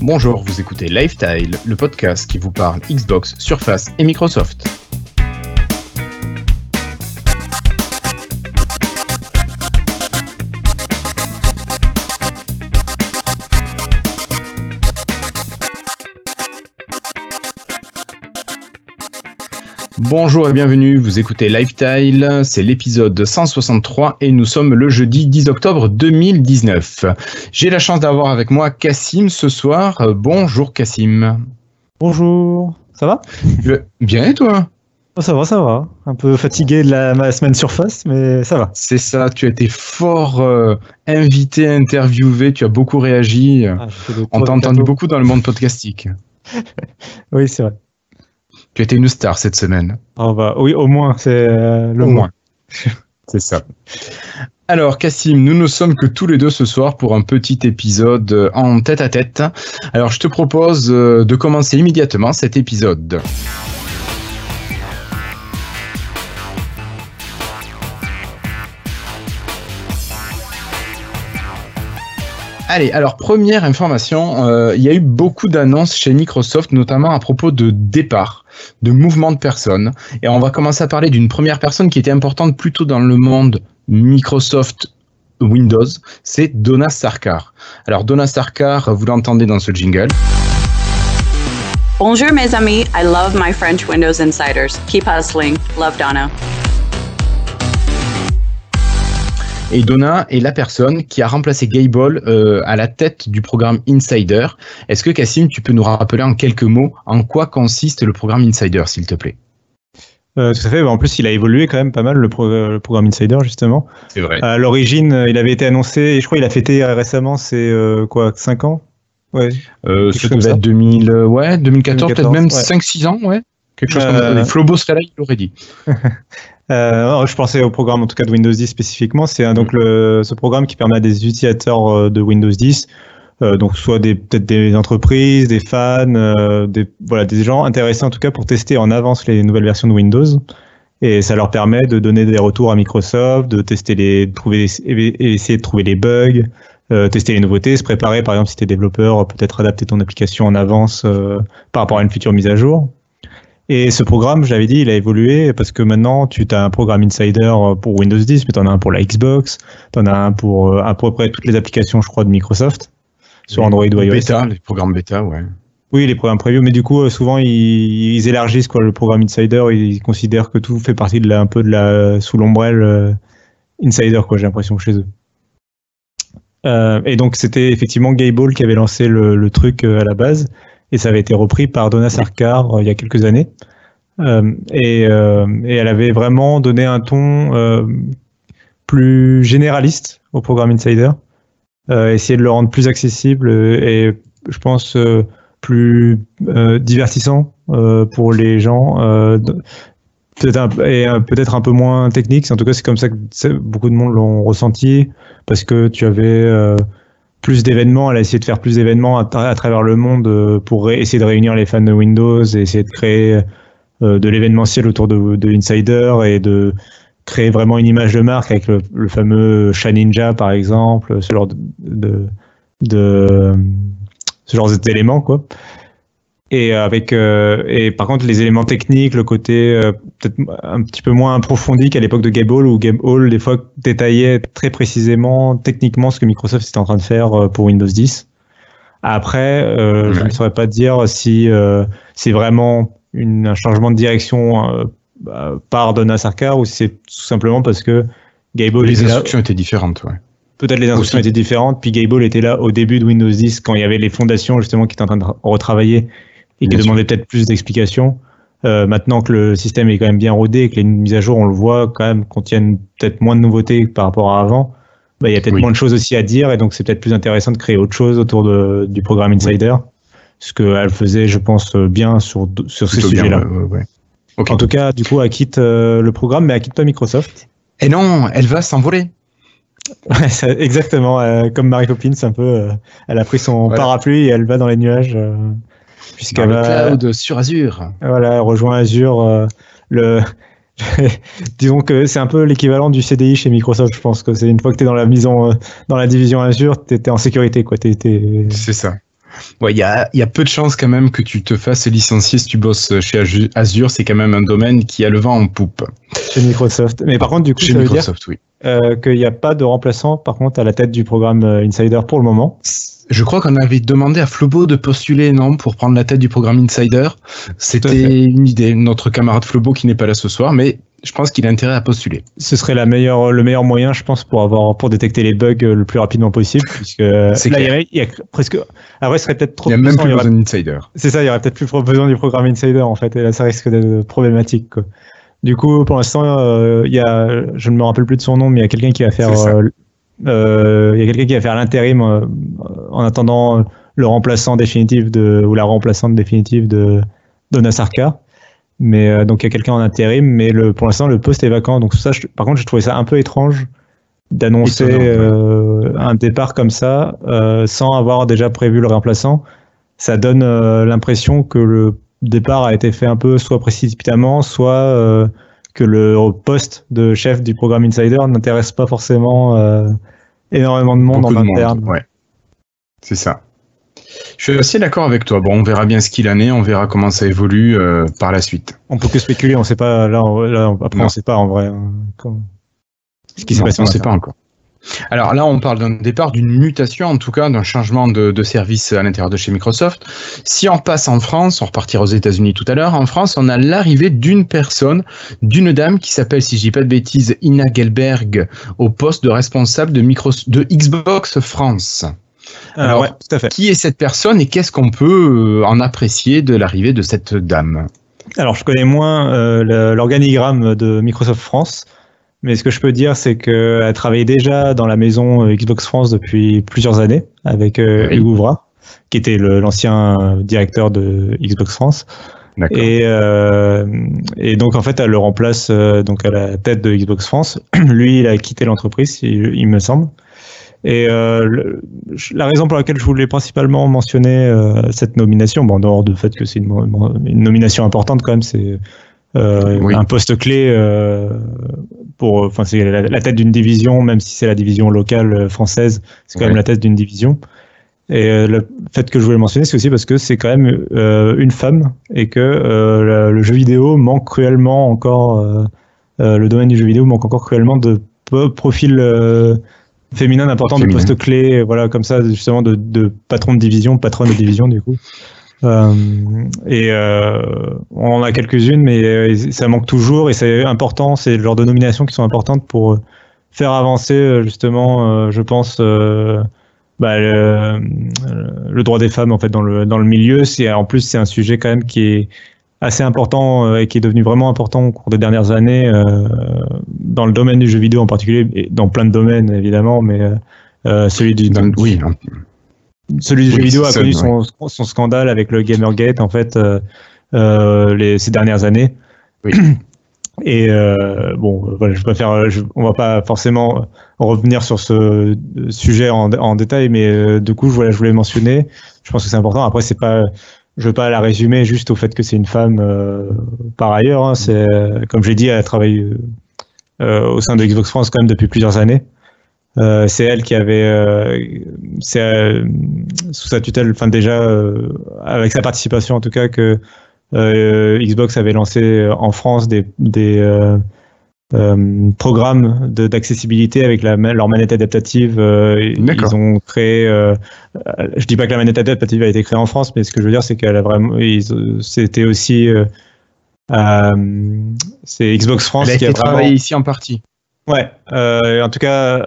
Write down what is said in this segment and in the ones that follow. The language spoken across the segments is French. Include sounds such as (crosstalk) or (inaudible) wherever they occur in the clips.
Bonjour, vous écoutez Lifetile, le podcast qui vous parle Xbox, Surface et Microsoft. Bonjour et bienvenue, vous écoutez Lifetile, c'est l'épisode 163 et nous sommes le jeudi 10 octobre 2019. J'ai la chance d'avoir avec moi Cassim ce soir. Euh, bonjour Cassim. Bonjour, ça va? Bien et toi? Oh, Ça va, ça va. Un peu fatigué de la semaine surface, mais ça va. C'est ça, tu as été fort euh, invité, interviewé, tu as beaucoup réagi. Ah, On t'a entendu beaucoup dans le monde podcastique. (laughs) oui, c'est vrai. Tu étais une star cette semaine. Oh bah, oui, au moins, c'est euh, le moins. (laughs) c'est ça. Alors, Cassim, nous ne sommes que tous les deux ce soir pour un petit épisode euh, en tête à tête. Alors, je te propose euh, de commencer immédiatement cet épisode. Allez, alors première information, euh, il y a eu beaucoup d'annonces chez Microsoft, notamment à propos de départ, de mouvement de personnes. Et on va commencer à parler d'une première personne qui était importante plutôt dans le monde Microsoft Windows, c'est Donna Sarkar. Alors Donna Sarkar, vous l'entendez dans ce jingle. Bonjour mes amis, I love my French Windows Insiders. Keep hustling. Love Donna. Et Donna est la personne qui a remplacé Gable euh, à la tête du programme Insider. Est-ce que Cassim, tu peux nous rappeler en quelques mots en quoi consiste le programme Insider, s'il te plaît? Euh, tout à fait. En plus, il a évolué quand même pas mal le, programme Insider justement. C'est vrai. À l'origine, euh, il avait été annoncé, et je crois qu'il a fêté récemment, c'est quoi, 5 ans? Ouais. Euh, ça devait être 2000, ouais, 2014, peut-être même 5-6 ans, ouais. Quelque chose comme ça. Flobo serait là, il l'aurait dit. (laughs) Euh, je pensais au programme en tout cas de Windows 10 spécifiquement. C'est donc le, ce programme qui permet à des utilisateurs euh, de Windows 10, euh, donc soit des peut-être des entreprises, des fans, euh, des voilà des gens intéressés en tout cas pour tester en avance les nouvelles versions de Windows. Et ça leur permet de donner des retours à Microsoft, de tester les, de trouver, essayer de trouver les bugs, euh, tester les nouveautés, se préparer par exemple si tu es développeur, peut-être adapter ton application en avance par rapport à une future mise à jour. Et ce programme, j'avais dit, il a évolué parce que maintenant, tu as un programme Insider euh, pour Windows 10, mais tu en as un pour la Xbox, tu en as un pour euh, à peu près toutes les applications, je crois, de Microsoft, sur Android ou iOS. Beta, les programmes bêta, ouais. Oui, les programmes preview, mais du coup, euh, souvent, ils, élargissent quoi, le programme Insider, ils considèrent que tout fait partie de la, un peu de la sous l'ombrelle Insider, quoi, j'ai l'impression, chez eux. Euh, et donc, c'était effectivement Gable qui avait lancé le, le truc à la base et ça avait été repris par Donna Sarkar euh, il y a quelques années. Euh, et, euh, et, elle avait vraiment donné un ton plus généraliste au programme Insider, essayer de le rendre plus accessible et je pense plus divertissant pour les gens peut-être et peut-être un peu moins technique. En tout cas, c'est comme ça que beaucoup de monde l'ont ressenti parce que tu avais plus d'événements, elle a essayé de faire plus d'événements à, travers le monde euh, pour essayer de réunir les fans de Windows essayer de créer euh, de l'événementiel autour de, de Insider et de créer vraiment une image de marque avec le, fameux Chat Ninja par exemple, ce genre de ce genre d'éléments quoi et avec euh, et par contre les éléments techniques, le côté euh, peut-être un petit peu moins approfondi qu'à l'époque de Game Hall où Game Hall des fois détaillait très précisément techniquement ce que Microsoft était en train de faire euh, pour Windows 10. Après, je ne saurais pas dire si c'est vraiment une, un changement de direction bah, par Donna Sarkar ou si c'est tout simplement parce que Gable les instructions étaient différentes, ouais. Peut-être les instructions étaient différentes, puis Gable était là au début de Windows 10 quand il y avait les fondations justement qui étaient en train de retravailler et qui demandait peut-être plus d'explications. Euh, maintenant que le système est quand même bien rodé et que les mises à jour, on le voit quand même, contiennent peut-être moins de nouveautés par rapport à avant, bah, il y a peut-être moins de choses aussi à dire et donc c'est peut-être plus intéressant de créer autre chose autour de, du programme Insider. Ce qu'elle faisait, je pense, bien sur, sur ces sujets-là. En tout cas, du coup, elle quitte euh, le programme, mais elle quitte pas Microsoft. Et non, elle va s'envoler. (laughs) exactement, euh, comme Mary Poppins, un peu. elle a pris son parapluie et elle va dans les nuages puisqu'elle va cloud sur Azure. Voilà, rejoint Azure. Euh, le (laughs) disons que c'est un peu l'équivalent du CDI chez Microsoft. Je pense que c'est une fois que tu es dans la maison, euh, dans la division Azure, tu es, en sécurité. quoi. C'est ça. Ouais, il y a, y a peu de chances quand même que tu te fasses licencier si tu bosses chez Azure. C'est quand même un domaine qui a le vent en poupe. Chez Microsoft. Mais par contre, du coup, Chez ça veut dire oui. euh, qu'il n'y a pas de remplaçant, par contre, à la tête du programme euh, Insider pour le moment. Je crois qu'on avait demandé à Flobo de postuler, non, pour prendre la tête du programme Insider. C'était une idée. Notre camarade Flobo qui n'est pas là ce soir, mais je pense qu'il a intérêt à postuler. Ce serait la meilleure, le meilleur moyen, je pense, pour avoir, pour détecter les bugs le plus rapidement possible, puisque là, il y, aurait- il y a presque, après, ce serait peut-être trop Il n'y a même plus besoin d'Insider. C'est ça, il y aurait peut-être plus besoin du programme Insider en fait, et là ça risque d'être problématique. Quoi. Du coup, pour l'instant, euh, il y a, je ne me rappelle plus de son nom, mais il y a quelqu'un qui va faire, euh, euh, il y a quelqu'un qui va faire l'intérim en attendant le remplaçant définitif de ou la remplaçante définitive de Donna Sarkar. Mais euh, donc il y a quelqu'un en intérim, mais le, pour l'instant le poste est vacant. Donc ça, je- par contre, j'ai trouvé ça un peu étrange d'annoncer euh, un départ comme ça euh, sans avoir déjà prévu le remplaçant. Ça donne l'impression que le départ a été fait un peu soit précipitamment, soit que le poste de chef du programme Insider n'intéresse pas forcément énormément de monde Beaucoup en interne. ouais. C'est ça. Je suis assez d'accord avec toi. Bon, on verra bien ce qu'il en est, on verra comment ça évolue euh, par la suite. On peut que spéculer, on sait pas. Là, on- là on- après, Non. on sait pas en vrai. hein, Ce qui s'est passé on ne sait pas encore. Alors là, on parle d'un départ, d'une mutation, en tout cas, d'un changement de, de service à l'intérieur de chez Microsoft. Si on passe en France, on repartira aux États-Unis tout à l'heure. En France, on a l'arrivée d'une personne, d'une dame qui s'appelle, si je dis pas de bêtises, Ina Gelberg, au poste de responsable de, Micro, de Xbox France. Euh, Alors, ouais, tout à fait. Qui est cette personne et qu'est-ce qu'on peut euh, en apprécier de l'arrivée de cette dame? Alors, je connais moins euh, l'organigramme de Microsoft France, mais ce que je peux dire, c'est qu'elle travaillait déjà dans la maison Xbox France depuis plusieurs années avec euh, Oui. Hugo Vra, qui était l'ancien directeur de Xbox France. Et, euh, et donc en fait, elle le remplace euh, donc à la tête de Xbox France. (clears throat) Lui, il a quitté l'entreprise, il, il me semble. Et euh, le- la raison pour laquelle je voulais principalement mentionner euh, cette nomination, bon, en dehors du fait que c'est une, nomination importante quand même, c'est euh, Oui. un poste clé pour, enfin c'est la, la tête d'une division, même si c'est la division locale française, c'est quand Ouais. même la tête d'une division. Et le fait que je voulais mentionner, c'est aussi parce que c'est quand même une femme et que le, le jeu vidéo manque cruellement encore, le domaine du jeu vidéo manque encore cruellement de profils euh, féminins importants, de Féminin. postes clés, voilà, comme ça, justement, de, de patron de division, patronne de division, du coup. Euh, et euh, on en a quelques-unes, mais euh, ça manque toujours et c'est important, c'est le genre de nominations qui sont importantes pour euh, faire avancer, euh, justement, euh, je pense, euh, bah, le, le droit des femmes en fait dans le dans le milieu. C'est en plus c'est un sujet quand même qui est assez important euh, et qui est devenu vraiment important au cours des dernières années euh, dans le domaine du jeu vidéo en particulier et dans plein de domaines évidemment, mais euh, celui du Dans- oui, hein. celui du Oui, jeu vidéo a connu son, son scandale avec le Gamergate en fait euh, euh, les, ces dernières années. Oui. (clears throat) Et euh, bon, voilà, je préfère, je, on va pas forcément revenir sur ce sujet en, en détail, mais euh, du coup, voilà, je voulais mentionner. Je pense que c'est important. Après, c'est pas, je veux pas la résumer juste au fait que c'est une femme. euh, par ailleurs, hein, c'est euh, comme j'ai dit, elle travaille euh, au sein de Xbox France quand même depuis plusieurs années. Euh, c'est elle qui avait, euh, c'est euh, sous sa tutelle, enfin déjà avec sa participation en tout cas que Xbox avait lancé en France des, des euh, programmes de- d'accessibilité avec la, leur manette adaptative. euh, ils ont créé. euh, je dis pas que la manette adaptative a été créée en France, mais ce que je veux dire, c'est qu'elle a vraiment. C'était aussi. euh, c'est Xbox France Elle a qui a été vraiment. travaillée ici en partie. Ouais, euh, en tout cas,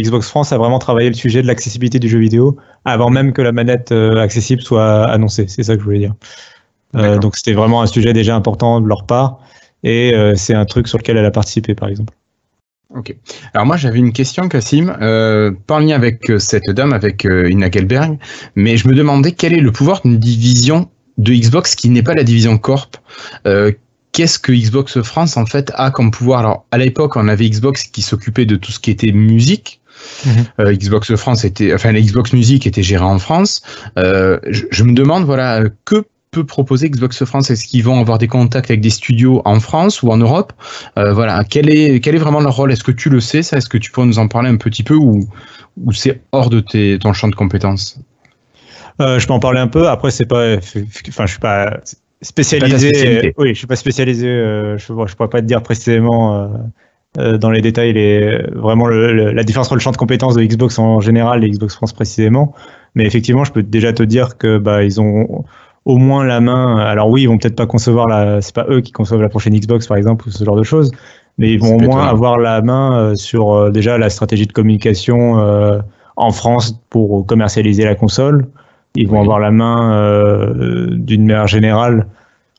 Xbox France a vraiment travaillé le sujet de l'accessibilité du jeu vidéo avant même que la manette accessible soit annoncée. C'est ça que je voulais dire. Donc c'était vraiment un sujet déjà important de leur part et euh, c'est un truc sur lequel elle a participé par exemple. Ok. Alors moi j'avais une question, Cassim, euh, pas en lien avec euh, cette dame, avec euh, Ina Gelberg, mais je me demandais quel est le pouvoir d'une division de Xbox qui n'est pas la division Corp. Euh, Qu'est-ce que Xbox France en fait a comme pouvoir? Alors à l'époque on avait Xbox qui s'occupait de tout ce qui était musique. Mhm. Euh, Xbox France était, enfin la Xbox Music était gérée en France. Euh, je, je me demande voilà que peut proposer Xbox France Est-ce qu'ils vont avoir des contacts avec des studios en France ou en Europe? Euh, Voilà, quel est quel est vraiment leur rôle? Est-ce que tu le sais ça? Est-ce que tu pourrais nous en parler un petit peu ou ou c'est hors de tes, ton champ de compétences? Euh, je peux en parler un peu. Après, c'est pas, enfin, je suis pas spécialisé. Oui, je suis pas spécialisé. Euh, je, ne pourrais pas te dire précisément euh, dans les détails les, vraiment la différence entre le champ de compétences de Xbox en général et Xbox France précisément. Mais effectivement, je peux déjà te dire que bah ils ont au moins la main. Alors oui, ils vont peut-être pas concevoir la. C'est pas eux qui conçoivent la prochaine Xbox par exemple ou ce genre de choses, mais ils vont au moins avoir la main sur déjà la stratégie de communication en France pour commercialiser la console. Ils vont avoir la main euh, d'une manière générale,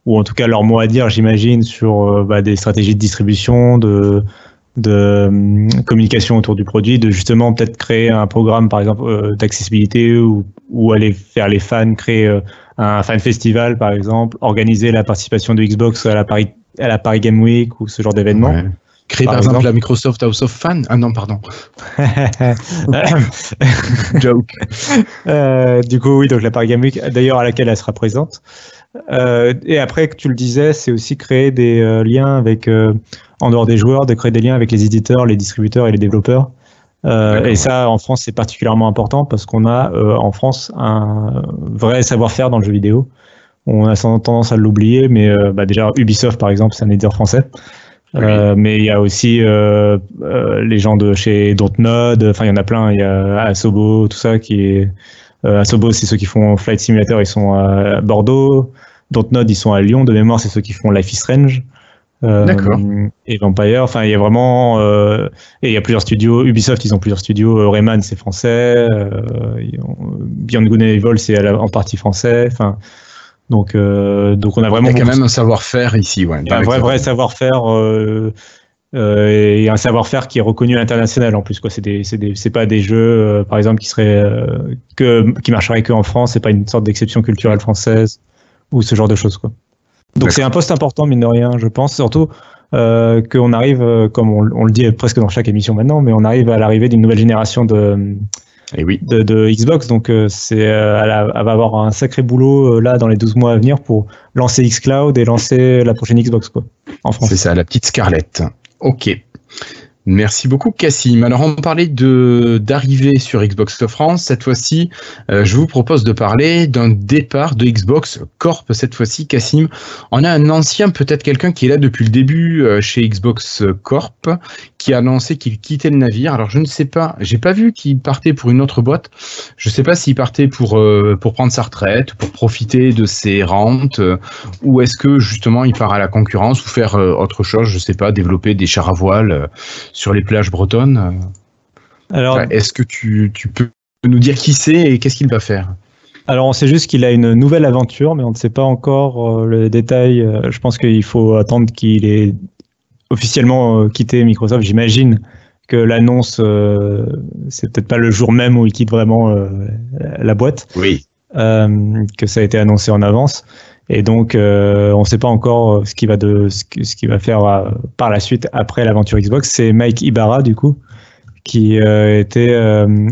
ou en tout cas leur mot à dire, j'imagine, sur euh, bah, des stratégies de distribution, de, de hum, communication autour du produit, de justement peut-être créer un programme, par exemple, euh, d'accessibilité ou, ou, aller faire les fans, créer un fan festival, par exemple, organiser la participation de Xbox à la Paris, à la Paris Game Week ou ce genre d'événement. Créer par, exemple, la Microsoft House of Fun Ah non, pardon. (laughs) Joke. Euh, du coup, oui, donc la Paris Game Week, d'ailleurs à laquelle elle sera présente. Euh, et après, que tu le disais, c'est aussi créer des euh, liens avec, euh, en dehors des joueurs, de créer des liens avec les éditeurs, les distributeurs et les développeurs. Euh, et ça, en France, c'est particulièrement important parce qu'on a en France un vrai savoir-faire dans le jeu vidéo. On a tendance à l'oublier, mais bah, déjà Ubisoft, par exemple, c'est un éditeur français. Euh, mais il y a aussi euh, euh, les gens de chez Dontnod, enfin il y en a plein, il y a Asobo, tout ça qui est Asobo c'est ceux qui font Flight Simulator, ils sont à Bordeaux. Dontnod ils sont à Lyon, de mémoire c'est ceux qui font Life is Strange. D'accord. Et Vampire, enfin il y a vraiment et il y a plusieurs studios. Ubisoft ils ont plusieurs studios. Rayman c'est français. Beyond Good and Evil c'est en partie français. Enfin donc, euh, donc on a vraiment. Il y a quand même un savoir-faire ici, ouais. Un vrai, vrai savoir-faire euh, euh, et un savoir-faire qui est reconnu à l'international en plus. Quoi, c'est des, c'est des, c'est pas des jeux, euh, par exemple, qui seraient que, qui marcheraient que en France. C'est pas une sorte d'exception culturelle française ou ce genre de choses, quoi. Donc c'est un poste important mine de rien, je pense, surtout euh, qu'on arrive, comme on, on, le dit presque dans chaque émission maintenant, mais on arrive à l'arrivée d'une nouvelle génération de et oui. de, de, Xbox. Donc, euh, c'est, euh, elle, elle, va avoir un sacré boulot euh, là dans les 12 mois à venir pour lancer xCloud et lancer la prochaine Xbox quoi, en France. C'est ça, la petite Scarlett. Ok. Merci beaucoup Cassim. Alors on parlait de d'arrivée sur Xbox France. Cette fois-ci, euh, je vous propose de parler d'un départ de Xbox Corp. Cette fois-ci, Cassim, on a un ancien, peut-être quelqu'un qui est là depuis le début euh, chez Xbox Corp, qui a annoncé qu'il quittait le navire. Alors je ne sais pas, j'ai pas vu qu'il partait pour une autre boîte. Je ne sais pas s'il partait pour euh, pour prendre sa retraite, pour profiter de ses rentes, ou est-ce que justement il part à la concurrence ou faire autre chose. Je sais pas, développer des chars à voile sur les plages bretonnes. Euh, Alors, est-ce que tu, peux nous dire qui c'est et qu'est-ce qu'il va faire? alors on sait juste qu'il a une nouvelle aventure, mais on ne sait pas encore euh, le détail. Euh, je pense qu'il faut attendre qu'il ait officiellement quitté Microsoft. J'imagine que l'annonce, c'est peut-être pas le jour même où il quitte vraiment la boîte. Oui. que ça a été annoncé en avance. Et donc, euh, on ne sait pas encore euh, ce qu'il va de ce qu'il va faire euh, par la suite après l'aventure Xbox. C'est Mike Ibarra du coup qui était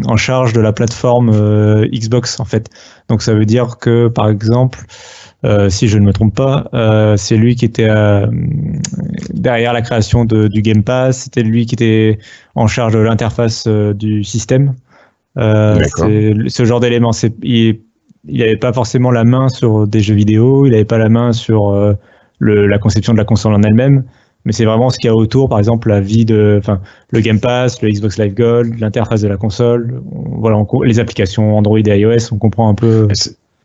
en charge de la plateforme Xbox en fait. Donc ça veut dire que par exemple, si je ne me trompe pas, c'est lui qui était derrière la création de, du Game Pass. C'était lui qui était en charge de l'interface du système. ce genre d'éléments, c'est il n'avait pas forcément la main sur des jeux vidéo, il n'avait pas la main sur euh, le, la conception de la console en elle-même, mais c'est vraiment ce qu'il y a autour, par exemple la vie de, enfin, le Game Pass, le Xbox Live Gold, l'interface de la console, voilà, les applications Android et iOS, on comprend un peu.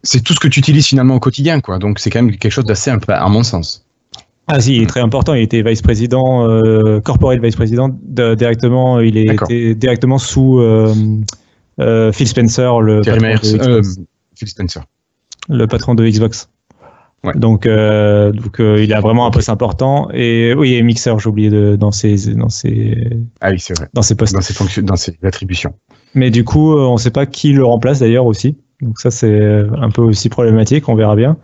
C'est tout ce que tu utilises finalement au quotidien, quoi. Donc c'est quand même quelque chose d'assez, à mon sens. Ah si, il est très important. Il était vice-président, euh, corporate vice-président. directement, il est était directement sous euh, euh, Phil Spencer, le Phil Spencer. Le patron de Xbox. Donc, euh, donc euh, il a vraiment un poste important. Et oui, et Mixer, j'ai oublié de, dans ses, dans ses, ah oui, c'est vrai. Dans ses postes. Dans ses fonctions, dans ses attributions. Mais du coup, euh, on ne sait pas qui le remplace d'ailleurs aussi. Donc ça, c'est un peu aussi problématique. On verra bien.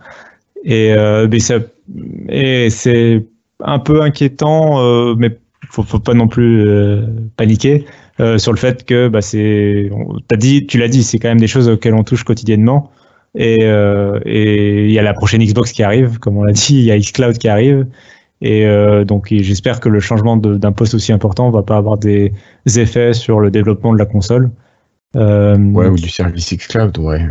Et, mais ça, et c'est un peu inquiétant, mais faut, faut pas non plus paniquer euh, sur le fait que bah, c'est, as dit, tu l'as dit, c'est quand même des choses auxquelles on touche quotidiennement. Et euh, et il y a la prochaine Xbox qui arrive, comme on l'a dit, il y a xCloud qui arrive. Et euh, donc j'espère que le changement d'un poste aussi important va pas avoir des effets sur le développement de la console. Euh, ouais, ou du service xCloud, ouais.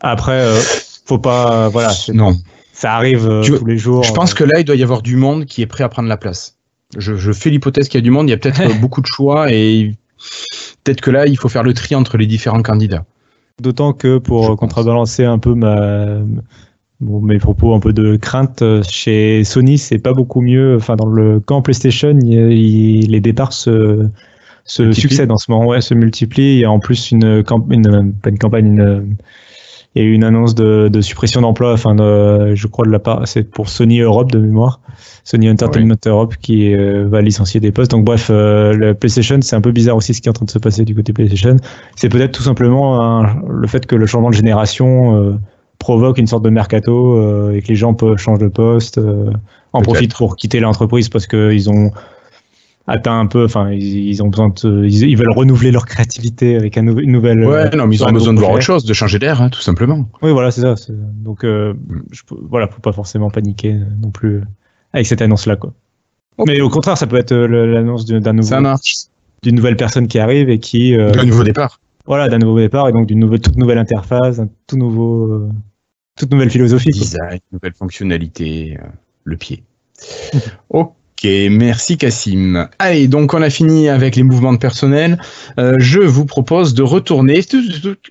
Après, euh, faut pas, voilà, Non. ça arrive euh, veux- tous les jours. Je pense que là, il doit y avoir du monde qui est prêt à prendre la place. Je, je fais l'hypothèse qu'il y a du monde, il y a peut-être euh, (laughs) beaucoup de choix et peut-être que là, il faut faire le tri entre les différents candidats. D'autant que pour Je euh, pense. contrebalancer un peu ma, bon, mes propos un peu de crainte, euh, chez Sony, c'est pas beaucoup mieux. Enfin, dans le camp PlayStation, il il- les départs se, succèdent en ce moment, ouais, se multiplient. Il y a en plus une, camp- une pas une campagne, une, il y a eu une annonce de, de suppression d'emplois. Enfin, de- je crois de la part, c'est pour Sony Europe de mémoire, Sony Entertainment Europe qui euh, va licencier des postes. Donc bref, euh, le PlayStation, c'est un peu bizarre aussi ce qui est en train de se passer du côté PlayStation c'est peut-être tout simplement un- le fait que le changement de génération euh, provoque une sorte de mercato euh, et que les gens peuvent changer de poste, euh, en profitent pour quitter l'entreprise parce qu'ils ont atteint un peu, enfin ils, ils ont besoin de, ils, ils veulent renouveler leur créativité avec un nou- une nouvelle. Ouais, euh, non, mais ils ont besoin de voir autre chose, de changer d'air, hein, tout simplement. Oui, voilà, c'est ça. Donc euh, Mm. je, voilà, faut pas forcément paniquer euh, non plus euh, avec cette annonce-là, quoi. Mais au contraire, ça peut être l'annonce d'un nouveau, d'une nouvelle personne qui arrive et qui euh, Un nouveau départ. voilà, d'un nouveau départ et donc d'une nouvelle, toute nouvelle interface, un tout nouveau, euh, toute nouvelle philosophie. Design, nouvelle fonctionnalité, le pied. Ok, (laughs) merci Cassim. Allez, donc on a fini avec les mouvements de personnel. Euh, je vous propose de retourner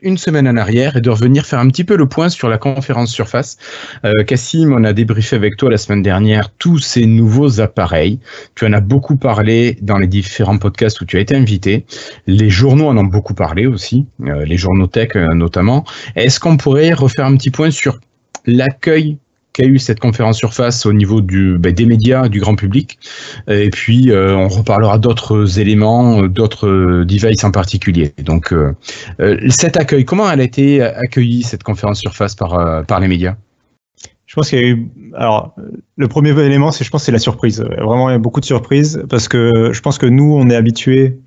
une semaine en arrière et de revenir faire un petit peu le point sur la conférence Surface. Euh, Cassim, on a débriefé avec toi la semaine dernière tous ces nouveaux appareils. Tu en as beaucoup parlé dans les différents podcasts où tu as été invité. Les journaux en ont beaucoup parlé aussi, euh, les journaux tech euh, notamment. Est-ce qu'on pourrait refaire un petit point sur l'accueil qu'a eu cette conférence Surface au niveau ben, des médias, du grand public. Et puis, euh, on reparlera d'autres éléments, d'autres euh, devices en particulier. Donc, euh, cet accueil, comment elle a été accueillie, cette conférence Surface, par, les médias? Je pense qu'il y a eu, alors, le premier élément, c'est, je pense, c'est la surprise. Vraiment, il y a beaucoup de surprises parce que je pense que nous, on est habitués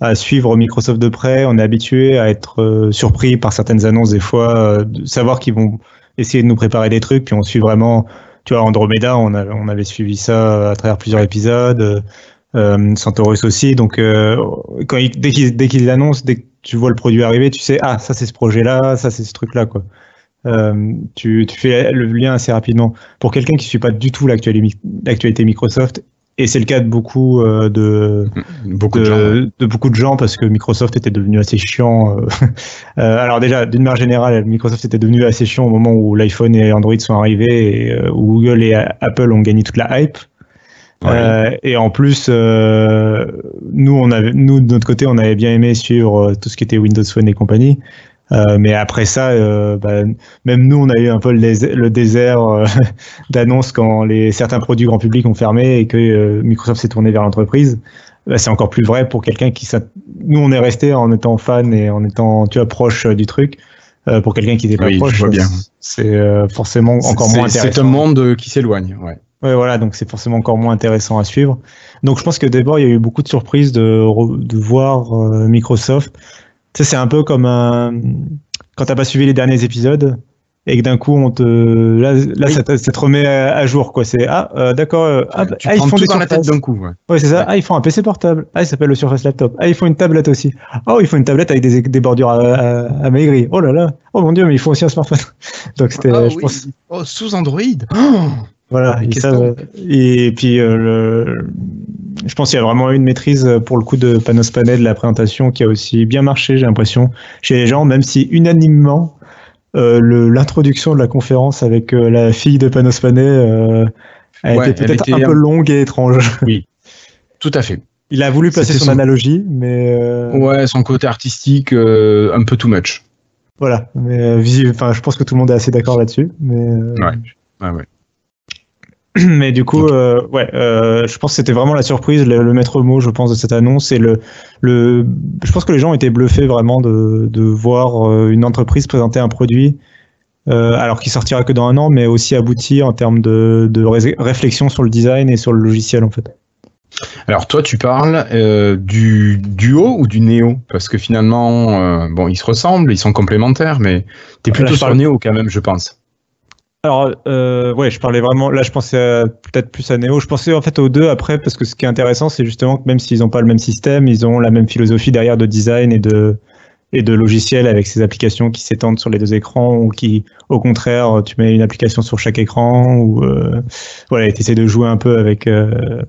à suivre Microsoft de près, on est habitué à être surpris par certaines annonces des fois, de savoir qu'ils vont essayer de nous préparer des trucs, puis on suit vraiment, tu vois, Andromeda, on, avait suivi ça à travers plusieurs épisodes, euh, euh, aussi, donc euh, dès qu'ils dès qu'ils l'annoncent, dès que tu vois le produit arriver, tu sais, ah, ça c'est ce projet-là, ça c'est ce truc-là, quoi. Euh, tu, tu fais le lien assez rapidement. Pour quelqu'un qui ne suit pas du tout l'actuali- l'actualité Microsoft, et c'est le cas de beaucoup euh, de, Beaucoup de, de, gens. ouais. de beaucoup de gens parce que Microsoft était devenu assez chiant. euh. (laughs) Euh, alors déjà, d'une manière générale, Microsoft était devenu assez chiant au moment où l'iPhone et Android sont arrivés et euh, où Google et Apple ont gagné toute la hype. Ouais. Et en plus, nous, on avait, nous de notre côté, on avait bien aimé suivre tout ce qui était Windows Phone et compagnie. Euh, mais après ça, euh, bah, même nous, on a eu un peu le, désert- le désert euh, (laughs) d'annonces quand les, certains produits grand public ont fermé et que euh, Microsoft s'est tourné vers l'entreprise. Bah, c'est encore plus vrai pour quelqu'un qui... Nous, on est resté en étant fan et en étant tu vois, proche du truc. Euh, pour quelqu'un qui n'était pas Oui, proche, c'est euh, forcément encore moins intéressant. C'est un monde qui s'éloigne. Ouais. Ouais, voilà, donc c'est forcément encore moins intéressant à suivre. Donc je pense que d'abord, il y a eu beaucoup de surprises de, de voir Microsoft. Sais, c'est un peu comme un... quand t'as pas suivi les derniers épisodes et que d'un coup, on te... là, là Oui. ça, te, ça te remet à, à jour. quoi. C'est Ah, euh, d'accord, euh, ah, tu ah, ils font tout des dans la tête d'un coup. ouais. Ouais, c'est ça. Ouais. Ah, ils font un PC portable. Ah, il s'appelle le Surface Laptop. Ah, ils font une tablette aussi. Oh, ils font une tablette avec des, des bordures à, à, à maigrir. Oh là là. Oh mon dieu, mais ils font aussi un smartphone. (laughs) Donc c'était, Ah je oui. pense, Oh, sous Android Oh voilà, ils savent. Et puis, euh, le... je pense qu'il y a vraiment eu une maîtrise euh, pour le coup de Panos Panay de la présentation qui a aussi bien marché, j'ai l'impression, chez les gens, même si unanimement, euh, l'introduction de la conférence avec euh, la fille de Panos Panay euh, a Ouais, été peut-être était un peu longue et étrange. (laughs) Tout à fait. Il a voulu placer C'était son, son- analogie, mais Ouais, son côté artistique, un peu too much. voilà. Mais enfin, je pense que tout le monde est assez d'accord là-dessus. Mais Ouais. Ouais, ouais. (clears throat) Mais du coup, euh, ouais, euh, je pense que c'était vraiment la surprise, le, le maître mot, je pense, de cette annonce. Et le, le, je pense que les gens étaient bluffés vraiment de, de voir euh, une entreprise présenter un produit, euh, alors qu'il sortira que dans un an, mais aussi abouti en termes de, de ré- réflexion sur le design et sur le logiciel, en fait. Alors toi, tu parles euh, du duo ou du néo? Parce que finalement, euh, bon, ils se ressemblent, ils sont complémentaires, mais t'es Là, plutôt je sur parle- néo quand même, je pense. Alors, euh, ouais, je parlais vraiment. Là, je pensais peut-être plus à Neo. Je pensais en fait aux deux après, parce que ce qui est intéressant, c'est justement que même s'ils n'ont pas le même système, ils ont la même philosophie derrière de design et de et de logiciels avec ces applications qui s'étendent sur les deux écrans ou qui, au contraire, tu mets une application sur chaque écran ou euh, voilà, tu essaies de jouer un peu avec, euh,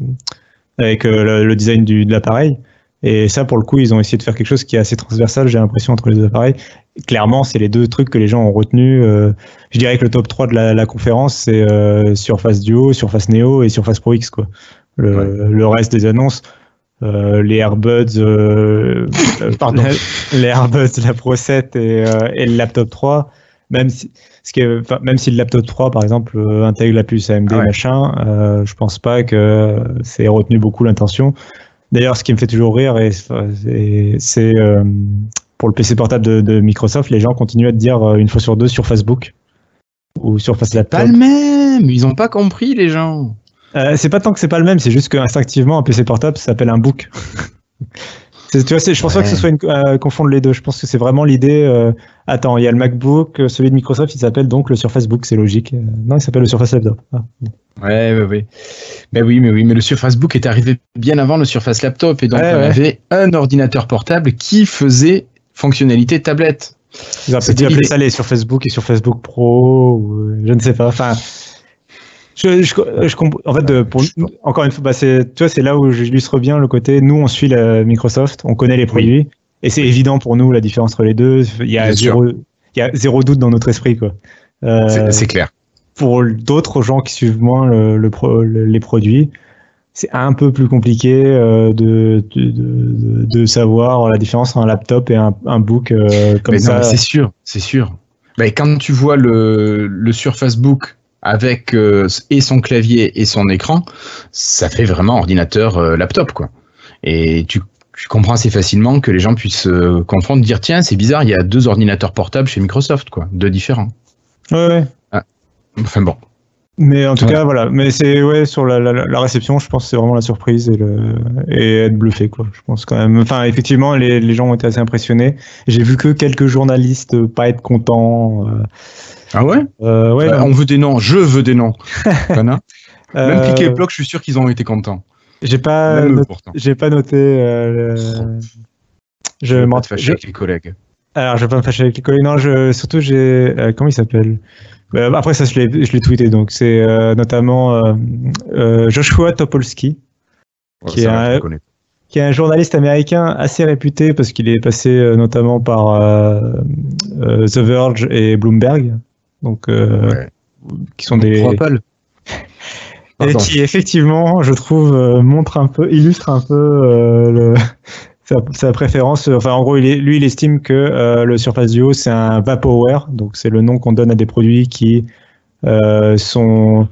avec euh, le, design du, de l'appareil. Et ça, pour le coup, ils ont essayé de faire quelque chose qui est assez transversal, j'ai l'impression, entre les deux appareils. Clairement, c'est les deux trucs que les gens ont retenus. je dirais que le top 3 de la, la conférence, c'est Surface Duo, Surface Neo et Surface Pro X. Quoi. Le, le reste des annonces, euh, les AirBuds, euh, euh pardon, (laughs) les AirBuds, la Pro 7 et, euh, et, le laptop 3, même si, ce qui est, même si le laptop 3, par exemple, intègre la puce AMD, ah machin, euh, je pense pas que c'est retenu beaucoup l'intention. D'ailleurs, ce qui me fait toujours rire, c'est pour le PC portable de, de, Microsoft, les gens continuent à te dire une fois sur deux sur Facebook ou sur Face Laptop. Pas le même, ils ont pas compris les gens. Euh, c'est pas tant que c'est pas le même, c'est juste qu'instinctivement, un PC portable s'appelle un book. Tu vois, je pense pas que ce soit une, euh, confondre les deux. Je pense que c'est vraiment l'idée. Euh, attends, il y a le MacBook, euh, celui de Microsoft, il s'appelle donc le Surface Book, c'est logique. non, il s'appelle le Surface Laptop. Ah. Ouais, ouais, ouais. Mais oui, mais oui, mais le Surface Book est arrivé bien avant le Surface Laptop et donc on avait un ordinateur portable qui faisait fonctionnalité tablette. Ils appelé ça les Surface Book et Surface Book Pro, ou, je ne sais pas. Enfin, je, je, je en fait, pour, encore une fois, bah c'est, tu vois, c'est là où j'illustre bien le côté. Nous, on suit la Microsoft, on connaît les produits, et c'est évident pour nous la différence entre les deux. Il y a zéro, il y a zéro doute dans notre esprit, quoi. Euh, c'est clair. Pour d'autres gens qui suivent moins le, le, les produits, c'est un peu plus compliqué euh, de, de, de, de, savoir la différence entre un laptop et un, un book euh, comme mais ça. C'est sûr, c'est sûr. Mais quand tu vois le, le Surface Book avec euh, et son clavier et son écran, ça fait vraiment ordinateur euh, laptop quoi. Et tu, tu, comprends assez facilement que les gens puissent euh, confondre, dire tiens c'est bizarre, il y a deux ordinateurs portables chez Microsoft quoi, deux différents. Ouais. ouais. Ah. Enfin bon. Mais en tout cas voilà, mais c'est ouais sur la, la, la, réception, je pense c'est vraiment la surprise et le et être bluffé quoi. Je pense quand même. Enfin effectivement les, les gens ont été assez impressionnés. J'ai vu que quelques journalistes pas être contents. Euh, ah ouais, euh, ouais bah, On veut des noms, je veux des noms. (laughs) Même Piqué et je suis sûr qu'ils ont été contents. J'ai pas, j'ai pas noté. Euh, je vais me fâcher avec les collègues. Alors, je vais pas me fâcher avec les collègues. Non, je... surtout, j'ai. Euh, comment il s'appelle? Euh, Après, ça, je l'ai tweeté. Donc, c'est euh, notamment Joshua Topolsky, qui, est un, qui, est un, journaliste américain assez réputé parce qu'il est passé notamment par The Verge et Bloomberg donc euh, qui sont des (laughs) et qui effectivement, je trouve, euh, montre un peu, illustre un peu euh, le, (laughs) sa, préférence. Enfin, en gros, il est, lui, il estime que le Surface Duo, c'est un vaporware, donc c'est le nom qu'on donne à des produits qui sont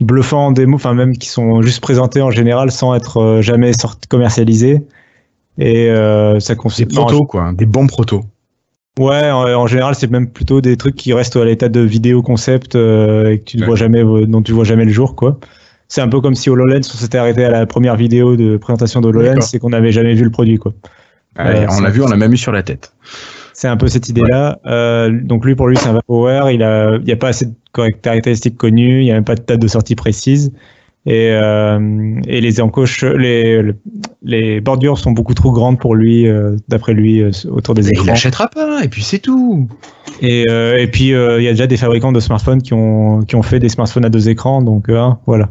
bluffants en démo, enfin même qui sont juste présentés en général sans être jamais commercialisés. Et ça consiste des protos, quoi, des bons protos. Ouais, en, général, c'est même plutôt des trucs qui restent à l'état de vidéo concept euh, et que tu ne vois jamais, euh, dont tu vois jamais le jour, quoi. C'est un peu comme si HoloLens on s'était arrêté à la première vidéo de présentation d'HoloLens et qu'on n'avait jamais vu le produit, quoi. Euh, on l'a vu, on l'a même eu sur la tête. C'est un peu cette idée-là. donc lui, pour lui, c'est un vaporware. Il a, il n'y a pas assez de caractéristiques connues. Il n'y a même pas de date de sortie précise et, euh, et les encoches, les, les bordures sont beaucoup trop grandes pour lui, euh, d'après lui, euh, autour des écrans. Il l'achètera pas, et puis c'est tout. Et, euh, et puis il y a déjà des fabricants de smartphones qui ont, qui ont fait des smartphones à deux écrans, donc voilà.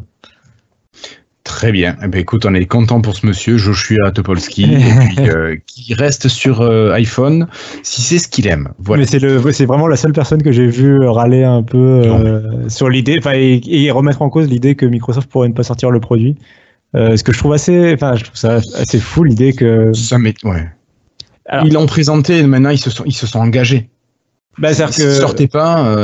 Très bien. Eh ben, écoute, on est content pour ce monsieur, Joshua Topolsky, (laughs) euh, qui reste sur euh, iPhone, si c'est ce qu'il aime. Voilà. Mais c'est le, c'est vraiment la seule personne que j'ai vu râler un peu euh, sur l'idée, enfin, et, remettre en cause l'idée que Microsoft pourrait ne pas sortir le produit. ce que je trouve assez, enfin, je trouve ça assez fou l'idée que. Ça met, ouais. ils l'ont présenté, maintenant ils se sont, ils se sont engagés. Bah, c'est-à-dire que. sortez pas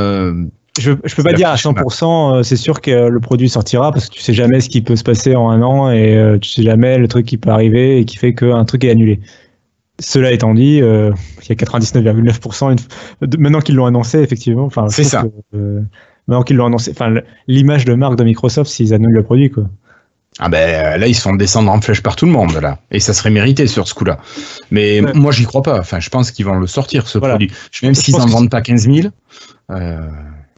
je, je peux pas dire à 100%, euh, c'est sûr que le produit sortira parce que tu sais jamais ce qui peut se passer en un an et euh, tu sais jamais le truc qui peut arriver et qui fait qu'un truc est annulé. Cela étant dit, euh, il y a 99,9% maintenant qu'ils l'ont annoncé effectivement. Enfin, c'est ça. maintenant qu'ils l'ont annoncé, enfin l'image de marque de Microsoft s'ils annulent le produit quoi. Ah ben là ils sont descendre en flèche par tout le monde là et ça serait mérité sur ce coup-là. Mais moi j'y crois pas. Enfin je pense qu'ils vont le sortir ce produit. Même s'ils en vendent pas 15 000. Euh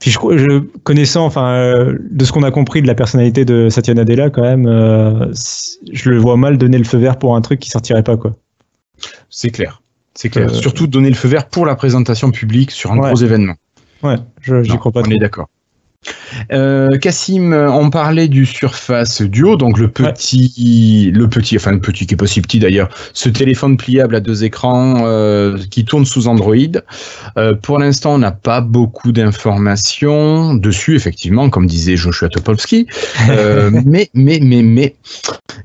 je, connaissant, enfin, euh, de ce qu'on a compris de la personnalité de Satya Nadella, quand même, euh, je le vois mal donner le feu vert pour un truc qui sortirait pas, quoi. C'est clair. C'est clair. Euh, Surtout donner le feu vert pour la présentation publique sur un Ouais. gros événement. Ouais, je- j'y crois pas On trop. est d'accord. Euh, Cassim, on parlait du Surface Duo, donc le petit, le petit, enfin le petit qui est pas si petit d'ailleurs, ce téléphone pliable à deux écrans euh, qui tourne sous Android. Euh, pour l'instant, on n'a pas beaucoup d'informations dessus, effectivement, comme disait Joshua Topolsky. Euh, (laughs) mais, mais, mais, mais,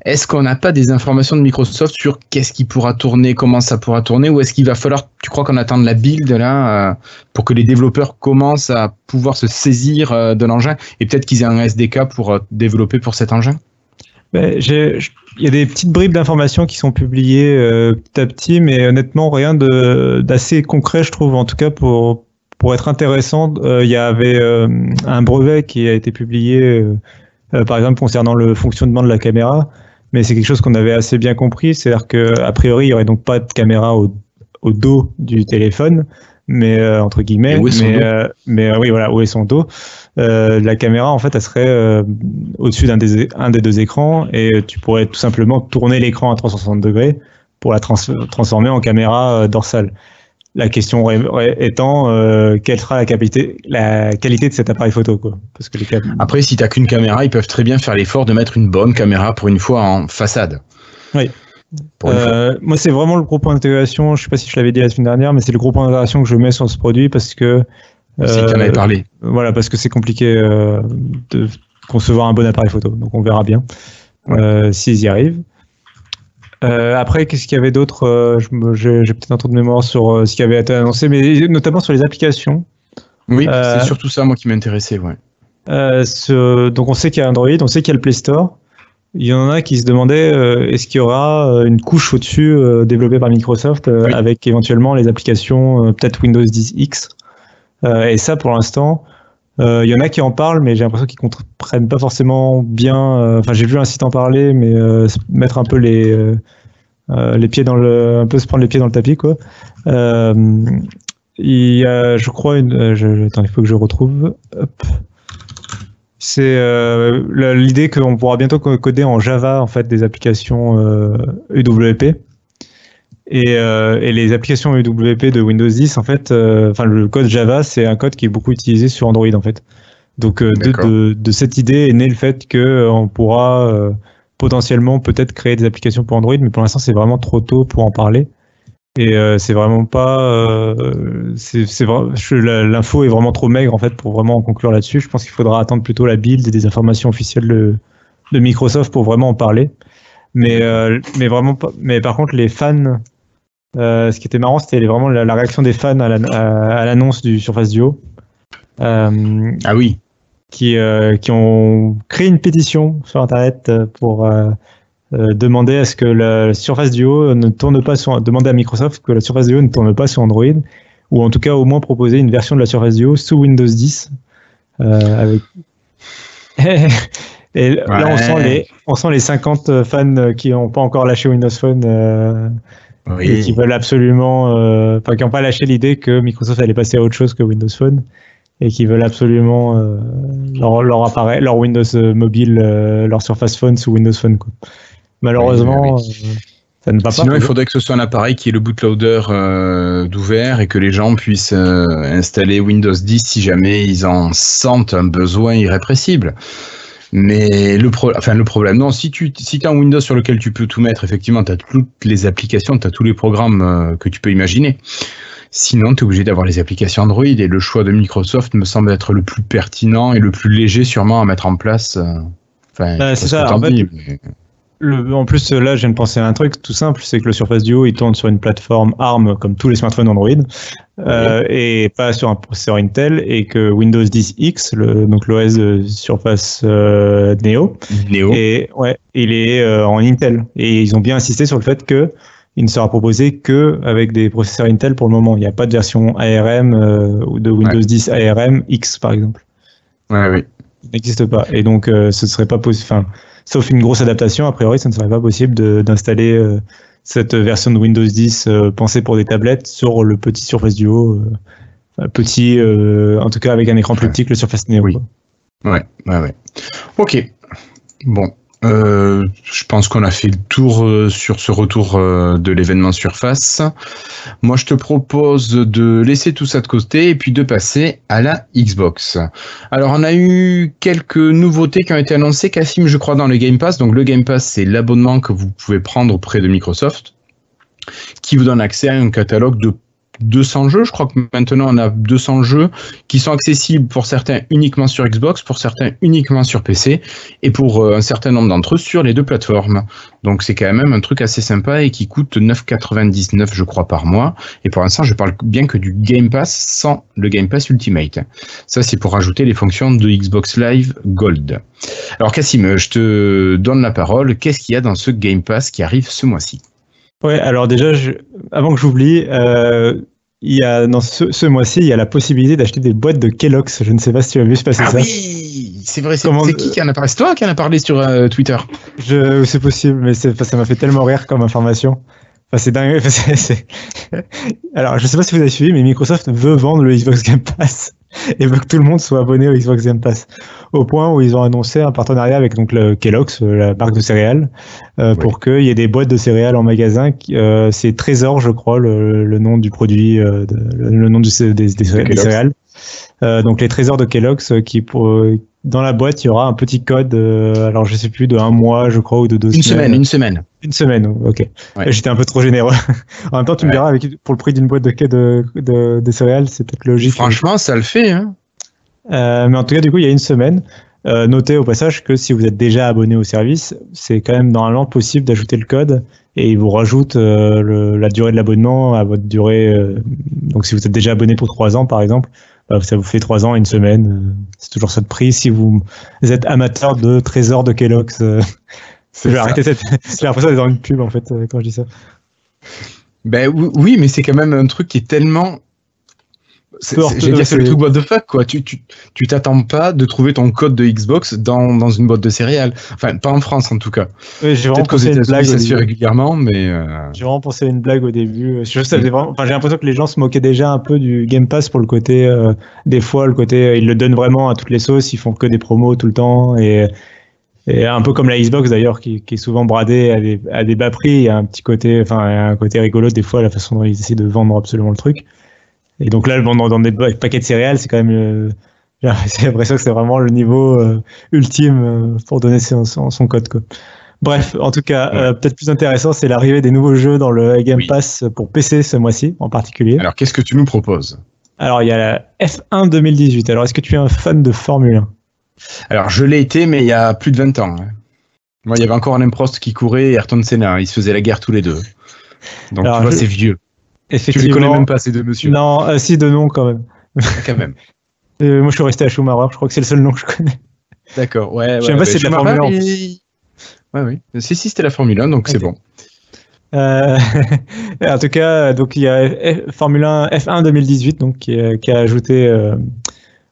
est-ce qu'on n'a pas des informations de Microsoft sur qu'est-ce qui pourra tourner, comment ça pourra tourner, ou est-ce qu'il va falloir, tu crois qu'on attende la build là euh, pour que les développeurs commencent à pouvoir se saisir euh, de et peut-être qu'ils aient un SDK pour euh, développer pour cet engin? Ben, Il y a des petites bribes d'informations qui sont publiées euh, petit à petit, mais honnêtement, rien d'assez concret, je trouve, en tout cas pour, être intéressant. Euh, il y avait un brevet qui a été publié, par exemple, concernant le fonctionnement de la caméra, mais c'est quelque chose qu'on avait assez bien compris, c'est-à-dire qu'a priori, il n'y aurait donc pas de caméra au dos du téléphone, mais euh, entre guillemets, Et où est son mais, dos euh, mais euh, oui, voilà, où est son dos? La caméra, en fait, elle serait au-dessus d'un des, un des deux écrans et tu pourrais tout simplement tourner l'écran à 360 degrés pour la trans- transformer en caméra dorsale. La question étant, euh, quelle sera la qualité, la qualité de cet appareil photo, quoi Parce que les cam- Après, si t'as qu'une caméra, ils peuvent très bien faire l'effort de mettre une bonne caméra pour une fois en façade. Oui. Euh, moi, c'est vraiment le gros point d'intégration. Je sais pas si je l'avais dit la semaine dernière, mais c'est le gros point d'intégration que je mets sur ce produit parce que Si tu en avais euh, parlé. Voilà, parce que c'est compliqué euh, de concevoir un bon appareil photo. Donc on verra bien euh, s'ils y arrivent. Après, qu'est-ce qu'il y avait d'autre J'ai peut-être un trou de mémoire sur ce qui avait été annoncé, mais notamment sur les applications. Oui, c'est surtout ça, moi, qui m'intéressait, ouais. Ce- donc on sait qu'il y a Android, on sait qu'il y a le Play Store. Il y en a qui se demandaient euh, est-ce qu'il y aura euh, une couche au-dessus euh, développée par Microsoft euh, Oui. avec éventuellement les applications peut-être Windows 10 X. Et ça pour l'instant, il y en a qui en parlent, mais j'ai l'impression qu'ils comprennent pas forcément bien. Enfin, j'ai vu un site en parler, mais se mettre un peu les les pieds dans le, un peu se prendre les pieds dans le tapis quoi. Il y a, je crois, une, je, attends, il faut que je retrouve. Hop. C'est euh, l'idée qu'on pourra bientôt co- coder en Java en fait des applications euh, UWP. Et, euh, et les applications UWP de Windows 10, en fait, euh, enfin le code Java, c'est un code qui est beaucoup utilisé sur Android en fait. Donc euh, de, de, de cette idée est né le fait que on pourra euh, potentiellement peut-être créer des applications pour Android, mais pour l'instant c'est vraiment trop tôt pour en parler. Et euh, c'est vraiment pas, euh, c'est l'info est vraiment trop maigre en fait pour vraiment en conclure là-dessus. Je pense qu'il faudra attendre plutôt la build et des informations officielles de, de Microsoft pour vraiment en parler. Mais euh, mais vraiment. Mais par contre les fans, ce qui était marrant c'était vraiment la, la réaction des fans à la- à- à l'annonce du Surface Duo. Ah oui. qui, qui ont créé une pétition sur Internet pour euh, demander à ce que la Surface Duo ne tourne pas sur, demander à Microsoft que la Surface Duo ne tourne pas sur Android, ou en tout cas au moins proposer une version de la Surface Duo sous Windows 10. euh, avec... (laughs) Et là, on sent, les, on sent les 50 fans qui n'ont pas encore lâché Windows Phone euh, et qui veulent absolument, enfin qui n'ont pas lâché l'idée que Microsoft allait passer à autre chose que Windows Phone et qui veulent absolument leur, leur appareil, leur Windows mobile, leur Surface Phone sous Windows Phone. Quoi. Malheureusement, Oui, euh, ça ne va Sinon, pas. il faudrait que ce soit un appareil qui est le bootloader euh, d'ouvert et que les gens puissent euh, installer Windows 10 si jamais ils en sentent un besoin irrépressible. Mais le, pro enfin, le problème, non, si tu si as un Windows sur lequel tu peux tout mettre, effectivement, tu as toutes les applications, tu as tous les programmes que tu peux imaginer. Sinon, tu es obligé d'avoir les applications Android et le choix de Microsoft me semble être le plus pertinent et le plus léger sûrement à mettre en place. Enfin, Bah, c'est ça, en fait, mais- Le- en plus, là, je viens de penser à un truc tout simple, c'est que le Surface Duo, il tourne sur une plateforme ARM comme tous les smartphones Android, euh, et pas sur un processeur Intel, et que Windows 10 X, le, donc l'OS de Surface euh, Neo, Néo. Et ouais, il est euh, en Intel. Et ils ont bien insisté sur le fait que il ne sera proposé que avec des processeurs Intel pour le moment. Il n'y a pas de version ARM euh, ou de Windows Ouais. 10 ARM X par exemple. Ouais, oui. Il n'existe pas. Et donc euh, ce serait pas possible. Enfin, sauf une grosse adaptation, a priori, ça ne serait pas possible d'installer euh, cette version de Windows 10 euh, pensée pour des tablettes sur le petit Surface Duo. euh, petit, euh, en tout cas avec un écran plus petit que le Surface Neo. Oui. quoi. Ouais, ouais, ouais. Ok. Bon. Euh, je pense qu'on a fait le tour euh, sur ce retour euh, de l'événement Surface. Moi, je te propose de laisser tout ça de côté et puis de passer à la Xbox. Alors, on a eu quelques nouveautés qui ont été annoncées, Cassim, je crois, dans le Game Pass. Donc, le Game Pass, c'est l'abonnement que vous pouvez prendre auprès de Microsoft qui vous donne accès à un catalogue de 200 jeux. Je crois que maintenant on a 200 jeux qui sont accessibles pour certains uniquement sur Xbox, pour certains uniquement sur PC et pour euh, un certain nombre d'entre eux sur les deux plateformes. Donc c'est quand même un truc assez sympa et qui coûte 9,99 je crois par mois. Et pour l'instant je parle bien que du Game Pass sans le Game Pass Ultimate. Ça c'est pour ajouter les fonctions de Xbox Live Gold. Alors Cassim, je te donne la parole. Qu'est-ce qu'il y a dans ce Game Pass qui arrive ce mois-ci? Ouais, alors déjà, avant que j'oublie, euh, il y a dans ce, ce mois-ci, il y a la possibilité d'acheter des boîtes de Kellogg's. Je ne sais pas si tu as vu se passer ah ça. oui, c'est vrai. C'est qui qui en a parlé? C'est toi qui en a parlé sur euh, Twitter Je, c'est possible, mais ça m'a fait tellement rire comme information. Enfin, c'est dingue. (laughs) Enfin, Alors, je ne sais pas si vous avez suivi, mais Microsoft veut vendre le Xbox Game Pass et veut que tout le monde soit abonné au Xbox Game Pass. Au point où ils ont annoncé un partenariat avec donc le Kellogg's, euh, la marque de céréales, euh, pour qu'il y ait des boîtes de céréales en magasin. Euh, c'est Trésor, je crois, le, le nom du produit, euh, de, le nom du, des, des, des céréales. Euh, donc les trésors de Kellogg's qui pour dans la boîte il y aura un petit code alors je sais plus de un mois je crois ou de deux une semaines. semaine une semaine une semaine ok ouais. j'étais un peu trop généreux (laughs) en même temps tu ouais. me diras avec pour le prix d'une boîte de, de, de, de céréales c'est peut-être logique franchement ça le fait hein euh, mais en tout cas, du coup, il y a une semaine. Euh, notez au passage que si vous êtes déjà abonné au service, c'est quand même normalement possible d'ajouter le code et il vous rajoute euh, le, la durée de l'abonnement à votre durée. Euh, donc, si vous êtes déjà abonné pour trois ans, par exemple, ça vous fait trois ans et une semaine. C'est toujours ça de prix. Si vous, êtes amateur de trésors de Kellogg's, (laughs) cette. (laughs) J'ai l'impression d'être dans une pub en fait quand je dis ça. Ben oui, mais c'est quand même un truc qui est tellement c'est le truc what the fuck quoi. Tu tu tu t'attends pas de trouver ton code de Xbox dans, dans une boîte de céréales. Enfin pas en France en tout cas. Oui, j'ai vraiment pensé une blague. Ça se fait régulièrement, mais. Euh... J'ai vraiment pensé à une blague au début. Je savais vraiment. Enfin j'ai l'impression que les gens se moquaient déjà un peu du Game Pass pour le côté euh, des fois le côté euh, ils le donnent vraiment à toutes les sauces. Ils font que des promos tout le temps et. Et un peu comme la Xbox d'ailleurs, qui, qui, est souvent bradée à des, à des bas prix, il y a un petit côté, enfin, un côté rigolo des fois la façon dont ils essaient de vendre absolument le truc. Et donc là, le vendre dans des paquets de céréales, c'est quand même. Euh, (laughs) j'ai l'impression que c'est vraiment le niveau euh, ultime euh, pour donner son, code. Quoi. Bref, en tout cas, ouais. peut-être plus intéressant, c'est l'arrivée des nouveaux jeux dans le Game oui. Pass pour PC ce mois-ci en particulier. Alors, qu'est-ce que tu nous proposes? Alors, il y a la F1 2018. Alors, est-ce que tu es un fan de Formule 1 Alors, je l'ai été, mais il y a plus de 20 ans. Hein. Moi, il y avait encore un Prost qui courait et Ayrton Senna. Ils se faisaient la guerre tous les deux. Donc, Alors, tu vois, je... c'est vieux. Effectivement. Tu les connais même pas ces deux monsieur. Non, euh, si de nom quand même. quand même. (laughs) Euh, moi, je suis resté à Schumacher. Je crois que c'est le seul nom que je connais. D'accord. Ouais. Je sais ouais, pas si c'est de la Formule 1. Il... Ouais, oui. Si, si, c'était la Formule 1, donc okay. c'est bon. Euh, (laughs) en tout cas, donc il y a F Formule 1 F1 2018, donc qui, qui a ajouté euh,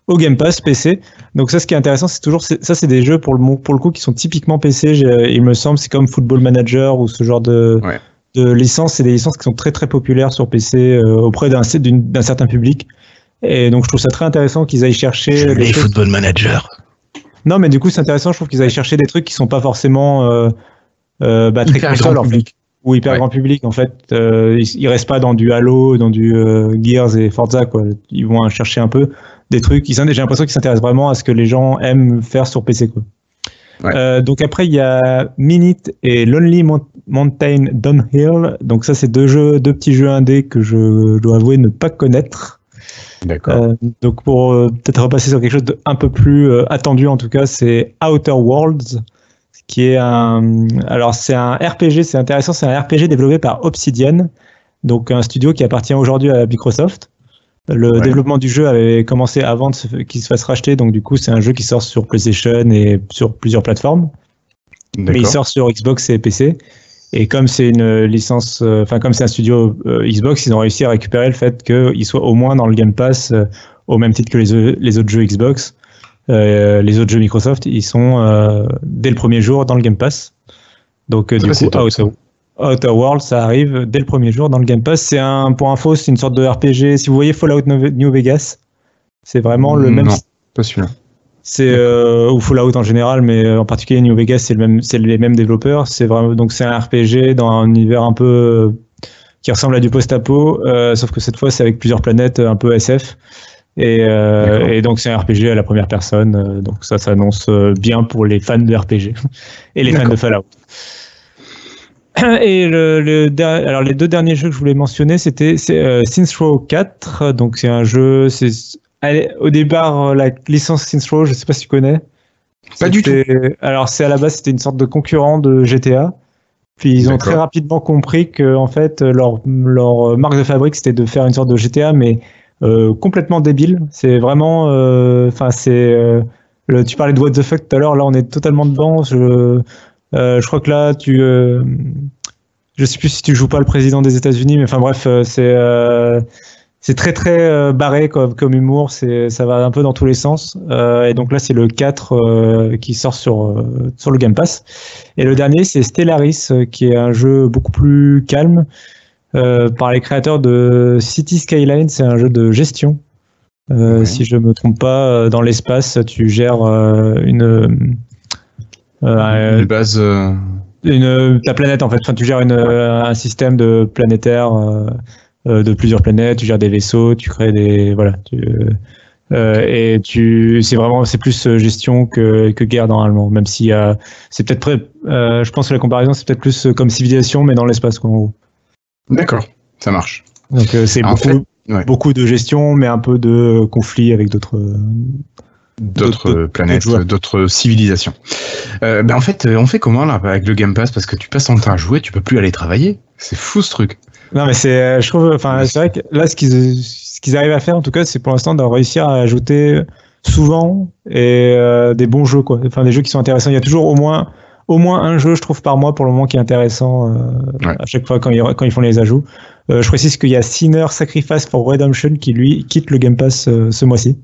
au Game Pass PC. Donc ça, ce qui est intéressant, c'est toujours ça, c'est des jeux pour le pour le coup qui sont typiquement PC. Il me semble, c'est comme Football Manager ou ce genre de ouais de licences, c'est des licences qui sont très très populaires sur PC euh, auprès d'un d'un certain public. Et donc je trouve ça très intéressant qu'ils aillent chercher. Je les Football Manager. Non, mais du coup c'est intéressant. Je trouve qu'ils aillent chercher des trucs qui sont pas forcément euh, euh, bah, très hyper grand public. Ou hyper ouais. grand public en fait. Euh, ils, ils, restent pas dans du Halo, dans du euh, Gears et Forza quoi. Ils vont chercher un peu des trucs. J'ai l'impression qu'ils s'intéressent vraiment à ce que les gens aiment faire sur PC quoi. Ouais. Euh, donc après il y a Minute et Lonely Mountain Downhill. Donc ça c'est deux jeux, deux petits jeux indés que je dois avouer ne pas connaître. D'accord. Euh, donc pour euh, peut-être repasser sur quelque chose d'un peu plus attendu en tout cas, c'est Outer Worlds, qui est un, alors c'est un RPG, c'est intéressant, c'est un RPG développé par Obsidian, donc un studio qui appartient aujourd'hui à Microsoft. Le ouais. développement du jeu avait commencé avant qu'il se fasse racheter, donc du coup c'est un jeu qui sort sur PlayStation et sur plusieurs plateformes. Mais il sort sur Xbox et PC. Et comme c'est une licence, enfin euh, comme c'est un studio euh, Xbox, ils ont réussi à récupérer le fait qu'il soit au moins dans le Game Pass euh, au même titre que les, les autres jeux Xbox. les autres jeux Microsoft, ils sont dès le premier jour dans le Game Pass. Donc du coup, Outer, Outer World, ça arrive dès le premier jour dans le Game Pass. C'est un, pour info, c'est une sorte de RPG. Si vous voyez Fallout New Vegas, c'est vraiment le non, même. Pas celui-là. C'est euh, ou Fallout en général, mais en particulier New Vegas, c'est le même, c'est les mêmes développeurs. C'est vraiment donc c'est un RPG dans un univers un peu qui ressemble à du post-apo, euh, sauf que cette fois c'est avec plusieurs planètes, un peu SF. Et, euh, et donc c'est un RPG à la première personne, donc ça s'annonce bien pour les fans de RPG (laughs) et les fans de Fallout. (clears throat) Et le, le alors les deux derniers jeux que je voulais mentionner, c'était euh, Saints Row 4. Donc c'est un jeu, c'est au départ euh, la licence Saints Row, je sais pas si tu connais. Pas du tout. Alors c'est à la base c'était une sorte de concurrent de GTA. Puis ils ont très rapidement compris que en fait leur leur marque de fabrique c'était de faire une sorte de GTA mais euh, complètement débile. C'est vraiment, euh, enfin c'est, euh, tu parlais de what the fuck tout à l'heure. Là on est totalement dedans. Je je crois que là, tu, euh, je sais plus si tu joues pas le président des États-Unis, mais enfin bref, euh, c'est euh, c'est très très euh, barré comme, comme humour. C'est ça va un peu dans tous les sens. Euh, et donc là, c'est le 4 euh, qui sort sur euh, sur le Game Pass. Et le dernier, c'est Stellaris, euh, qui est un jeu beaucoup plus calme euh, par les créateurs de City Skyline. C'est un jeu de gestion. Euh, Ouais. Si je me trompe pas, euh, dans l'espace, tu gères euh, une euh, Une base. euh, une ta planète en fait. Enfin, tu gères une, euh, un système de planétaire euh, euh, de plusieurs planètes. Tu gères des vaisseaux, tu crées des voilà. Tu, euh, et tu c'est vraiment c'est plus euh, gestion que que guerre normalement. Même si euh, c'est peut-être euh, je pense que la comparaison c'est peut-être plus euh, comme civilisation mais dans l'espace quoi. En gros. D'accord, ça marche. Donc euh, c'est beaucoup fait, ouais. beaucoup de gestion mais un peu de conflit avec d'autres. D'autres planètes, d'autres civilisations. Euh, ben en fait, euh, on fait comment là avec le Game Pass? Parce que tu passes ton temps à jouer, tu peux plus aller travailler. C'est fou ce truc. Non, mais c'est, euh, je trouve, enfin, c'est vrai que là, ce qu'ils, ce qu'ils arrivent à faire, en tout cas, c'est pour l'instant de réussir à ajouter souvent et euh, des bons jeux, quoi. Enfin, des jeux qui sont intéressants. Il y a toujours au moins, au moins un jeu, je trouve, par mois pour le moment qui est intéressant euh, Ouais. à chaque fois quand ils, quand ils font les ajouts. Euh, je précise qu'il y a Sinner Sacrifice for Redemption qui lui quitte le Game Pass euh, ce mois-ci.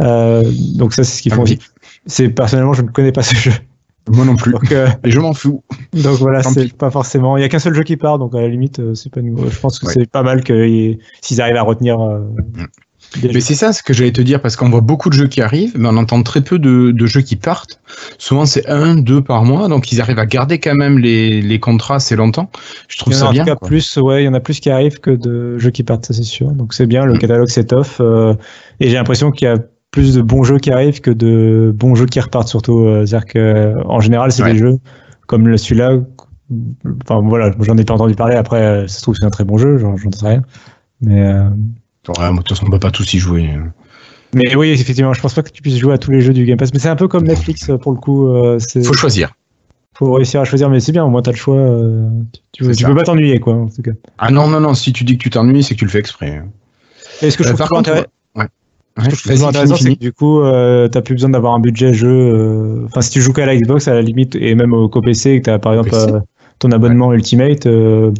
Euh, donc ça, c'est ce qu'ils Ah font aussi. C'est personnellement, je ne connais pas ce jeu. Moi non plus. Donc, euh, Et je m'en fous. donc voilà, c'est pas forcément. Il y a qu'un seul jeu qui part, donc à la limite, euh, c'est pas. nouveau. Je pense que Ouais. c'est pas mal que s'ils arrivent à retenir. euh, des Mais c'est ça ce que j'allais te dire, parce qu'on voit beaucoup de jeux qui arrivent, mais on entend très peu de, de jeux qui partent. Souvent c'est un, deux par mois, donc ils arrivent à garder quand même les, les contrats assez longtemps. Je trouve Il y en a ça en bien. tout cas quoi. plus, ouais, il y en a plus qui arrivent que de jeux qui partent, ça c'est sûr. Donc c'est bien, le Mm. catalogue s'étoffe. euh, et j'ai l'impression qu'il y a plus de bons jeux qui arrivent que de bons jeux qui repartent surtout. euh, C'est-à-dire que en général, c'est Ouais. des jeux comme celui-là. Enfin voilà, j'en ai pas entendu parler. Après, euh, ça se trouve c'est un très bon jeu, j'en sais rien. Mais euh, Ouais, moi, de toute façon, on peut pas tous y jouer. mais oui, effectivement, je pense pas que tu puisses jouer à tous les jeux du Game Pass. Mais c'est un peu comme Netflix euh, pour le coup. euh, c'est Faut choisir. faut réussir à choisir, mais c'est bien. Au moins t'as le choix. euh, tu, tu peux pas t'ennuyer quoi. En tout cas. Ah non, non, non, si tu dis que tu t'ennuies, c'est que tu le fais exprès. Et ce que je Euh, trouve par contre, ouais. Je trouve intéressant, c'est que du coup, euh, t'as plus besoin d'avoir un budget jeu. euh, Enfin, si tu joues qu'à la Xbox, à la limite, et même au PC, et que t'as par exemple euh, ton abonnement Ultimate, euh,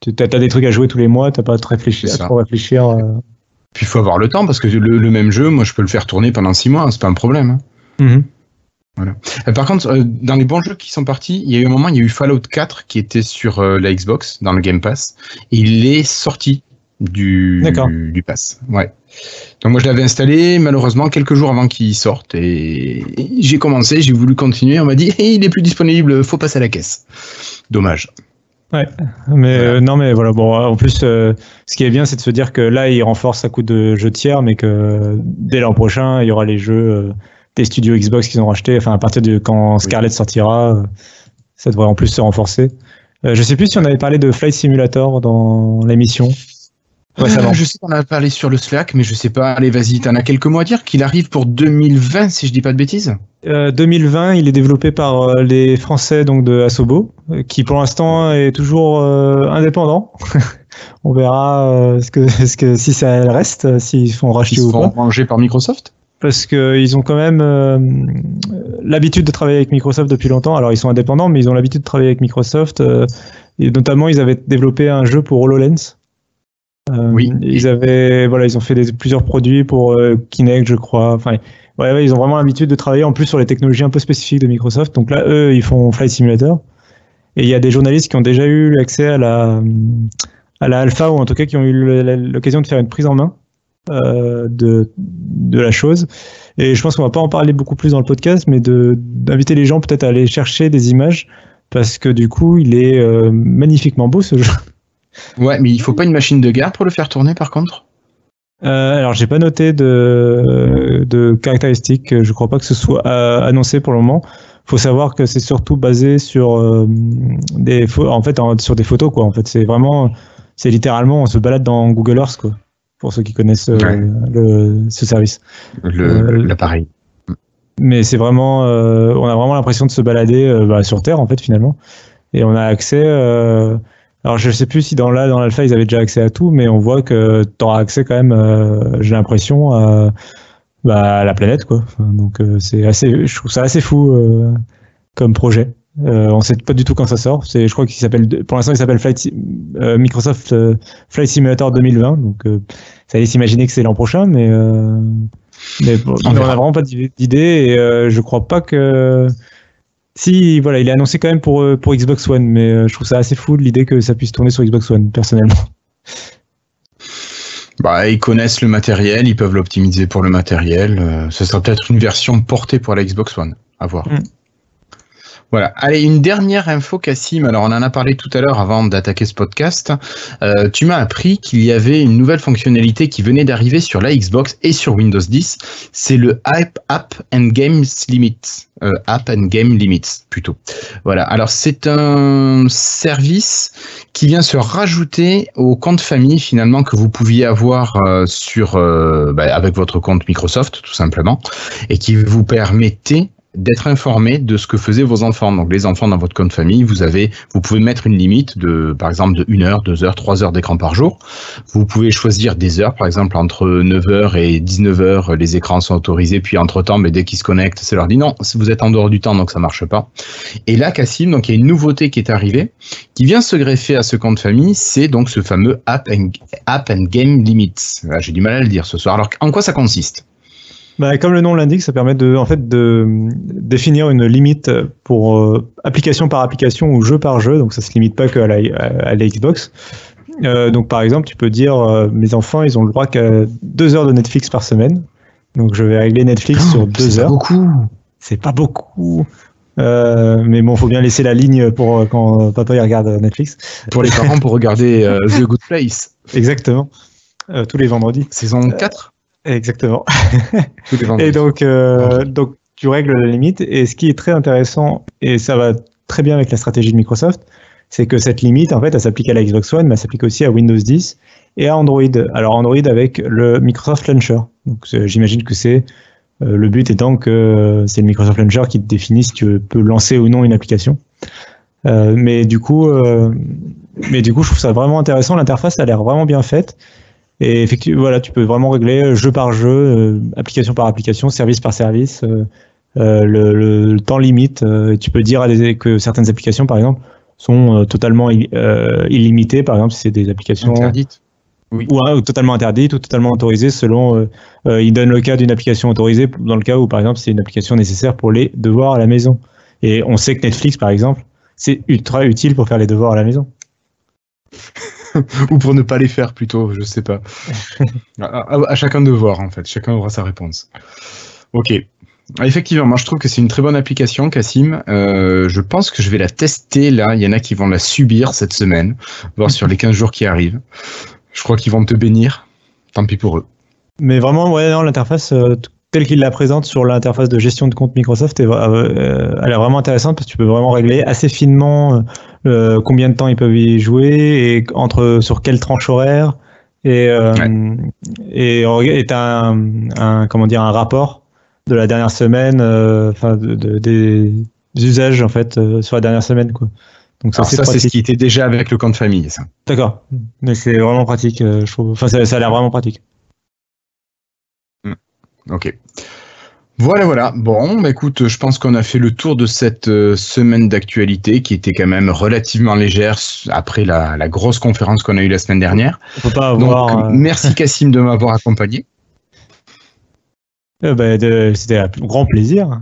tu- t'as as des trucs à jouer tous les mois, t'as pas à te réfléchir, à trop réfléchir. Puis il faut avoir le temps, parce que le, le même jeu, moi, je peux le faire tourner pendant six mois, c'est pas un problème. hein. Mhm. Euh, par contre, dans les bons jeux qui sont partis, il y a eu un moment, il y a eu Fallout 4 qui était sur la Xbox, dans le Game Pass, et il est sorti du, du pass. Ouais. Donc moi je l'avais installé malheureusement quelques jours avant qu'il sorte et j'ai commencé, j'ai voulu continuer, on m'a dit il est plus disponible, faut passer à la caisse. Dommage. Mais Voilà. euh, non, mais voilà. Bon, en plus, euh, ce qui est bien, c'est de se dire que là, il renforce à coup de jeux tiers, mais que dès l'an prochain, il y aura les jeux euh, des studios Xbox qu'ils ont rachetés. Enfin, à partir de quand Scarlett sortira, euh, ça devrait en plus se renforcer. Euh, je sais plus si on avait parlé de Flight Simulator dans l'émission. Récemment. Euh, je sais qu'on a parlé sur le Slack, mais je sais pas. Allez, vas-y, t'en as quelques mots à dire qu'il arrive pour 2020, si je dis pas de bêtises. Euh, 2020, il est développé par euh, les Français donc de Asobo, euh, qui pour l'instant est toujours euh, indépendant. (laughs) On verra euh, ce que, (laughs) ce que si ça reste, s'ils font racheter ou pas. ranger par Microsoft? Parce qu'ils ont quand même euh, l'habitude de travailler avec Microsoft depuis longtemps. Alors ils sont indépendants, mais ils ont l'habitude de travailler avec Microsoft. euh, et notamment, ils avaient développé un jeu pour HoloLens. Euh, Oui. Ils avaient, voilà, ils ont fait des, plusieurs produits pour euh, Kinect, je crois. Enfin, ouais, ouais, ils ont vraiment l'habitude de travailler en plus sur les technologies un peu spécifiques de Microsoft. Donc là, eux, ils font Flight Simulator. Et il y a des journalistes qui ont déjà eu accès à la, à la alpha, ou en tout cas qui ont eu l'occasion de faire une prise en main. euh, de, de la chose. Et je pense qu'on va pas en parler beaucoup plus dans le podcast, mais d'inviter les gens peut-être à aller chercher des images parce que du coup, il est euh, magnifiquement beau ce jeu. Ouais, mais il faut pas une machine de guerre pour le faire tourner par contre? Euh, alors, j'ai pas noté de, de caractéristiques. Je crois pas que ce soit euh, annoncé pour le moment. Faut savoir que c'est surtout basé sur euh, des en fait en- sur des photos quoi. En fait, c'est vraiment, c'est littéralement on se balade dans Google Earth quoi. Pour ceux qui connaissent euh, Ouais. le, ce service. le- Euh, L'appareil. Mais c'est vraiment, euh, on a vraiment l'impression de se balader euh, bah, sur Terre en fait finalement. Et on a accès. Euh, alors je sais plus si dans là dans l'alpha ils avaient déjà accès à tout, mais on voit que tu auras accès quand même. euh, J'ai l'impression à, bah, à la planète quoi. Enfin, donc euh, c'est assez, je trouve ça assez fou euh, comme projet. Euh, on sait pas du tout quand ça sort. C'est, je crois qu'il s'appelle, pour l'instant il s'appelle Flight, euh, Microsoft euh, Flight Simulator 2020. Donc euh, ça laisse imaginer que c'est l'an prochain, mais euh, mais bon, On on, verra. a vraiment pas d'idée et euh, je crois pas que si voilà il est annoncé quand même pour euh, pour Xbox One, mais euh, je trouve ça assez fou l'idée que ça puisse tourner sur Xbox One personnellement. Bah, ils connaissent le matériel, ils peuvent l'optimiser pour le matériel. euh, ce sera peut-être une version portée pour la Xbox One. À voir. Mm. Voilà. Allez, une dernière info, Cassim. Alors, on en a parlé tout à l'heure avant d'attaquer ce podcast. Euh, tu m'as appris qu'il y avait une nouvelle fonctionnalité qui venait d'arriver sur la Xbox et sur Windows 10. C'est le App, App and Games Limits. Euh, App and Game Limits, plutôt. Voilà. Alors, c'est un service qui vient se rajouter au compte famille finalement que vous pouviez avoir euh, sur euh, bah, avec votre compte Microsoft tout simplement et qui vous permettait d'être informé de ce que faisaient vos enfants. Donc les enfants dans votre compte famille, vous avez, vous pouvez mettre une limite de, par exemple, de 1 heure, 2 heures, 3 heures d'écran par jour. Vous pouvez choisir des heures, par exemple, entre 9h et 19h, les écrans sont autorisés, puis entre-temps, dès qu'ils se connectent, ça leur dit non, vous êtes en dehors du temps, donc ça marche pas. Et là, Cassim, donc il y a une nouveauté qui est arrivée, qui vient se greffer à ce compte famille, c'est donc ce fameux App and, App and Game Limits. Ah, J'ai du mal à le dire ce soir. Alors, en quoi ça consiste? Bah, comme le nom l'indique, ça permet de, en fait, de définir une limite pour euh, application par application ou jeu par jeu. Donc, ça se limite pas qu'à la, à, la Xbox. Euh, donc, par exemple, tu peux dire, euh, mes enfants, ils ont le droit qu'à deux heures de Netflix par semaine. Donc, je vais régler Netflix sur deux C'est pas heures. beaucoup. C'est pas beaucoup. Euh, mais bon, faut bien laisser la ligne pour euh, quand papa il regarde Netflix. Pour les parents, pour regarder euh, The Good Place. (laughs) Exactement. Tous les vendredis. Saison 4 Exactement. (laughs) Et donc, euh, donc, tu règles la limite. Et ce qui est très intéressant, et ça va très bien avec la stratégie de Microsoft, c'est que cette limite, en fait, elle s'applique à la Xbox One, mais elle s'applique aussi à Windows 10 et à Android. Alors, Android avec le Microsoft Launcher. Donc, j'imagine que c'est euh, le but étant que euh, c'est le Microsoft Launcher qui te définit si tu peux lancer ou non une application. Mais du coup, mais du coup, je trouve ça vraiment intéressant. L'interface a l'air vraiment bien faite. Et effectivement, voilà, tu peux vraiment régler euh, jeu par jeu, euh, application par application, service par service, euh, le, le- le temps limite. et tu peux dire à des- que certaines applications, par exemple, sont totalement illimitées. Par exemple, si c'est des applications Interdite. ou, hein, ou totalement interdites ou totalement autorisées selon. Euh, euh, il donne le cas d'une application autorisée dans le cas où, par exemple, c'est une application nécessaire pour les devoirs à la maison. Et on sait que Netflix, par exemple, c'est ultra utile pour faire les devoirs à la maison. (laughs) Ou pour ne pas les faire plutôt, je sais pas. (laughs) à, à- à chacun de voir en fait, chacun aura sa réponse. Ok. Effectivement, moi je trouve que c'est une très bonne application, Cassim. Euh, je pense que je vais la tester là. Il y en a qui vont la subir cette semaine, voir sur les 15 jours qui arrivent. Je crois qu'ils vont te bénir. Tant pis pour eux. Mais vraiment, ouais, non, l'interface euh, telle qu'il la présente sur l'interface de gestion de compte Microsoft, est, euh, elle est vraiment intéressante parce que tu peux vraiment régler assez finement euh, combien de temps ils peuvent y jouer et entre sur quelle tranche horaire et euh, et t'as un, un comment dire un rapport de la dernière semaine, euh, enfin de, de- des usages en fait sur la dernière semaine quoi. Donc ça Alors c'est ça, c'est ce qui était déjà avec le compte famille, ça. D'accord. Mais c'est vraiment pratique, je trouve. Enfin ça, ça a l'air vraiment pratique. Ok. Voilà, voilà. Bon, bah écoute, je pense qu'on a fait le tour de cette euh, semaine d'actualité qui était quand même relativement légère après la, la grosse conférence qu'on a eue la semaine dernière. On peut pas Donc, avoir. euh, merci (laughs) Cassim de m'avoir accompagné. Euh, bah, C'était un grand plaisir.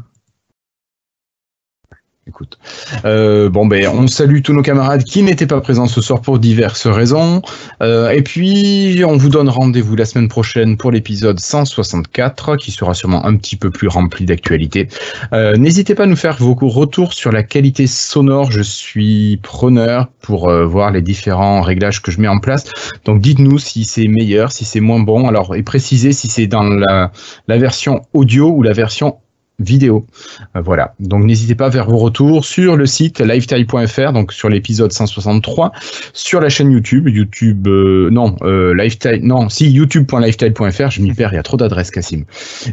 Écoute, euh, bon ben on salue tous nos camarades qui n'étaient pas présents ce soir pour diverses raisons. Euh, et puis on vous donne rendez-vous la semaine prochaine pour l'épisode 164 qui sera sûrement un petit peu plus rempli d'actualité. Euh, N'hésitez pas à nous faire vos retours sur la qualité sonore. Je suis preneur pour voir les différents réglages que je mets en place. Donc dites-nous si c'est meilleur, si c'est moins bon. Alors et précisez si c'est dans la version audio ou la version vidéo. Euh, voilà. Donc n'hésitez pas à faire vos retours sur le site lifetime.fr, donc sur l'épisode 163, sur la chaîne YouTube, YouTube, euh, non, euh, lifetime, non, si youtube.lifetime.fr, je m'y perds, il y a trop d'adresses, Cassim.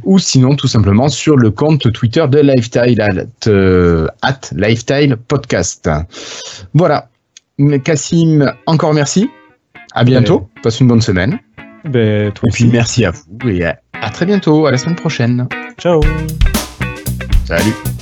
Ou sinon, tout simplement sur le compte Twitter de Lifetime, at, euh, at Lifetime Podcast. Voilà. Cassim, encore merci. À bientôt. Passe une bonne semaine. Ben, toi Et puis aussi. merci à vous et à, à très bientôt, à la semaine prochaine. Ciao. Salut.